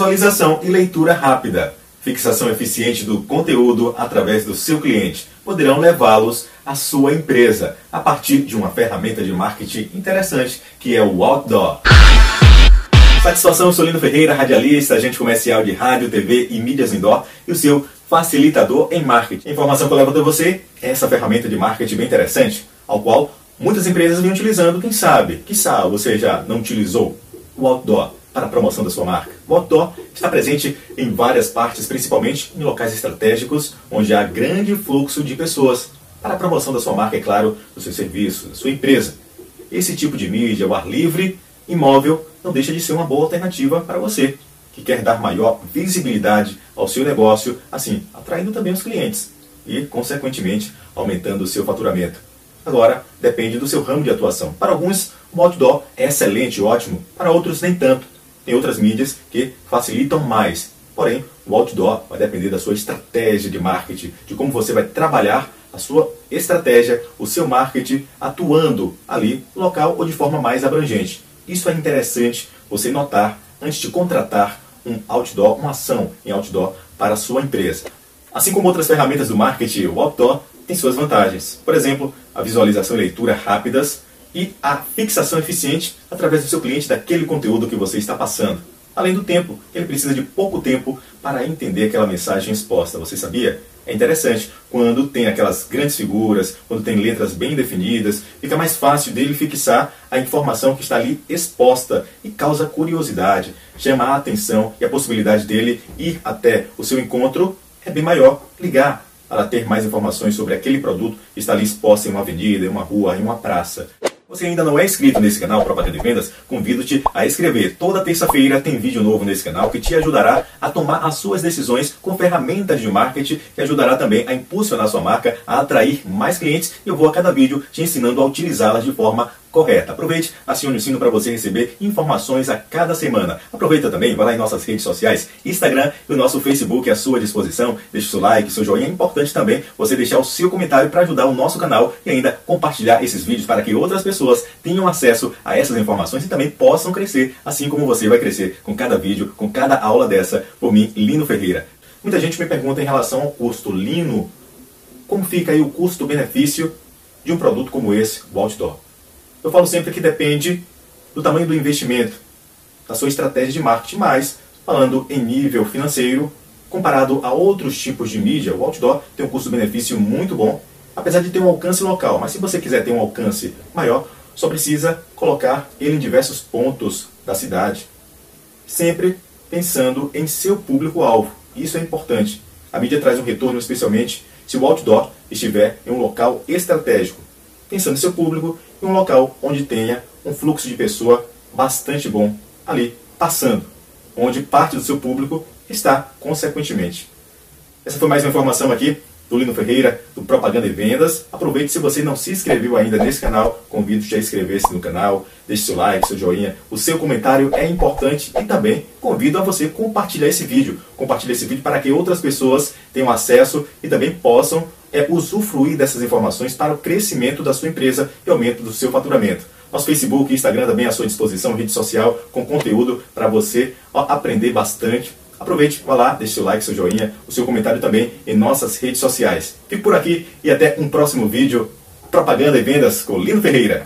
Visualização e leitura rápida, fixação eficiente do conteúdo através do seu cliente poderão levá-los à sua empresa a partir de uma ferramenta de marketing interessante que é o Outdoor. Satisfação, eu sou Lino Ferreira, radialista, agente comercial de rádio, TV e mídias indoor e o seu facilitador em marketing. Informação que eu levo até você é essa ferramenta de marketing bem interessante, ao qual muitas empresas vêm utilizando, quem sabe, quiçá você já não utilizou o Outdoor para a promoção da sua marca. O está presente em várias partes, principalmente em locais estratégicos, onde há grande fluxo de pessoas, para a promoção da sua marca, é claro, do seu serviço, da sua empresa. Esse tipo de mídia, o ar livre, imóvel, não deixa de ser uma boa alternativa para você, que quer dar maior visibilidade ao seu negócio, assim, atraindo também os clientes e, consequentemente, aumentando o seu faturamento. Agora, depende do seu ramo de atuação. Para alguns, o outdoor é excelente, ótimo, para outros, nem tanto tem outras mídias que facilitam mais. Porém, o outdoor vai depender da sua estratégia de marketing, de como você vai trabalhar a sua estratégia, o seu marketing atuando ali local ou de forma mais abrangente. Isso é interessante você notar antes de contratar um outdoor, uma ação em outdoor para a sua empresa. Assim como outras ferramentas do marketing, o outdoor tem suas vantagens. Por exemplo, a visualização e leitura rápidas, e a fixação eficiente através do seu cliente daquele conteúdo que você está passando. Além do tempo, ele precisa de pouco tempo para entender aquela mensagem exposta. Você sabia? É interessante, quando tem aquelas grandes figuras, quando tem letras bem definidas, fica mais fácil dele fixar a informação que está ali exposta e causa curiosidade, chama a atenção e a possibilidade dele ir até o seu encontro é bem maior. Ligar para ter mais informações sobre aquele produto que está ali exposto em uma avenida, em uma rua, em uma praça você ainda não é inscrito nesse canal Propaganda de Vendas, convido-te a inscrever. Toda terça-feira tem vídeo novo nesse canal que te ajudará a tomar as suas decisões com ferramentas de marketing que ajudará também a impulsionar sua marca, a atrair mais clientes eu vou a cada vídeo te ensinando a utilizá-las de forma correta. Aproveite, acione o sino para você receber informações a cada semana. Aproveita também, vai lá em nossas redes sociais, Instagram e o nosso Facebook à sua disposição. Deixe seu like, seu joinha. É importante também você deixar o seu comentário para ajudar o nosso canal e ainda compartilhar esses vídeos para que outras pessoas tenham acesso a essas informações e também possam crescer, assim como você vai crescer com cada vídeo, com cada aula dessa, por mim, Lino Ferreira. Muita gente me pergunta em relação ao custo. Lino, como fica aí o custo-benefício de um produto como esse, o Outdoor? Eu falo sempre que depende do tamanho do investimento, da sua estratégia de marketing, mas falando em nível financeiro, comparado a outros tipos de mídia, o outdoor tem um custo-benefício muito bom, apesar de ter um alcance local. Mas se você quiser ter um alcance maior, só precisa colocar ele em diversos pontos da cidade, sempre pensando em seu público-alvo. Isso é importante. A mídia traz um retorno, especialmente se o outdoor estiver em um local estratégico, pensando em seu público em um local onde tenha um fluxo de pessoa bastante bom ali passando, onde parte do seu público está consequentemente. Essa foi mais uma informação aqui do Lino Ferreira, do Propaganda e Vendas. Aproveite, se você não se inscreveu ainda nesse canal, convido-te a inscrever-se no canal, deixe seu like, seu joinha, o seu comentário é importante e também convido a você compartilhar esse vídeo. Compartilhe esse vídeo para que outras pessoas tenham acesso e também possam é, usufruir dessas informações para o crescimento da sua empresa e aumento do seu faturamento. Nosso Facebook e Instagram também à sua disposição, rede social com conteúdo para você aprender bastante Aproveite, vá lá, deixe seu like, seu joinha, o seu comentário também em nossas redes sociais. Fique por aqui e até um próximo vídeo. Propaganda e vendas com Lino Ferreira.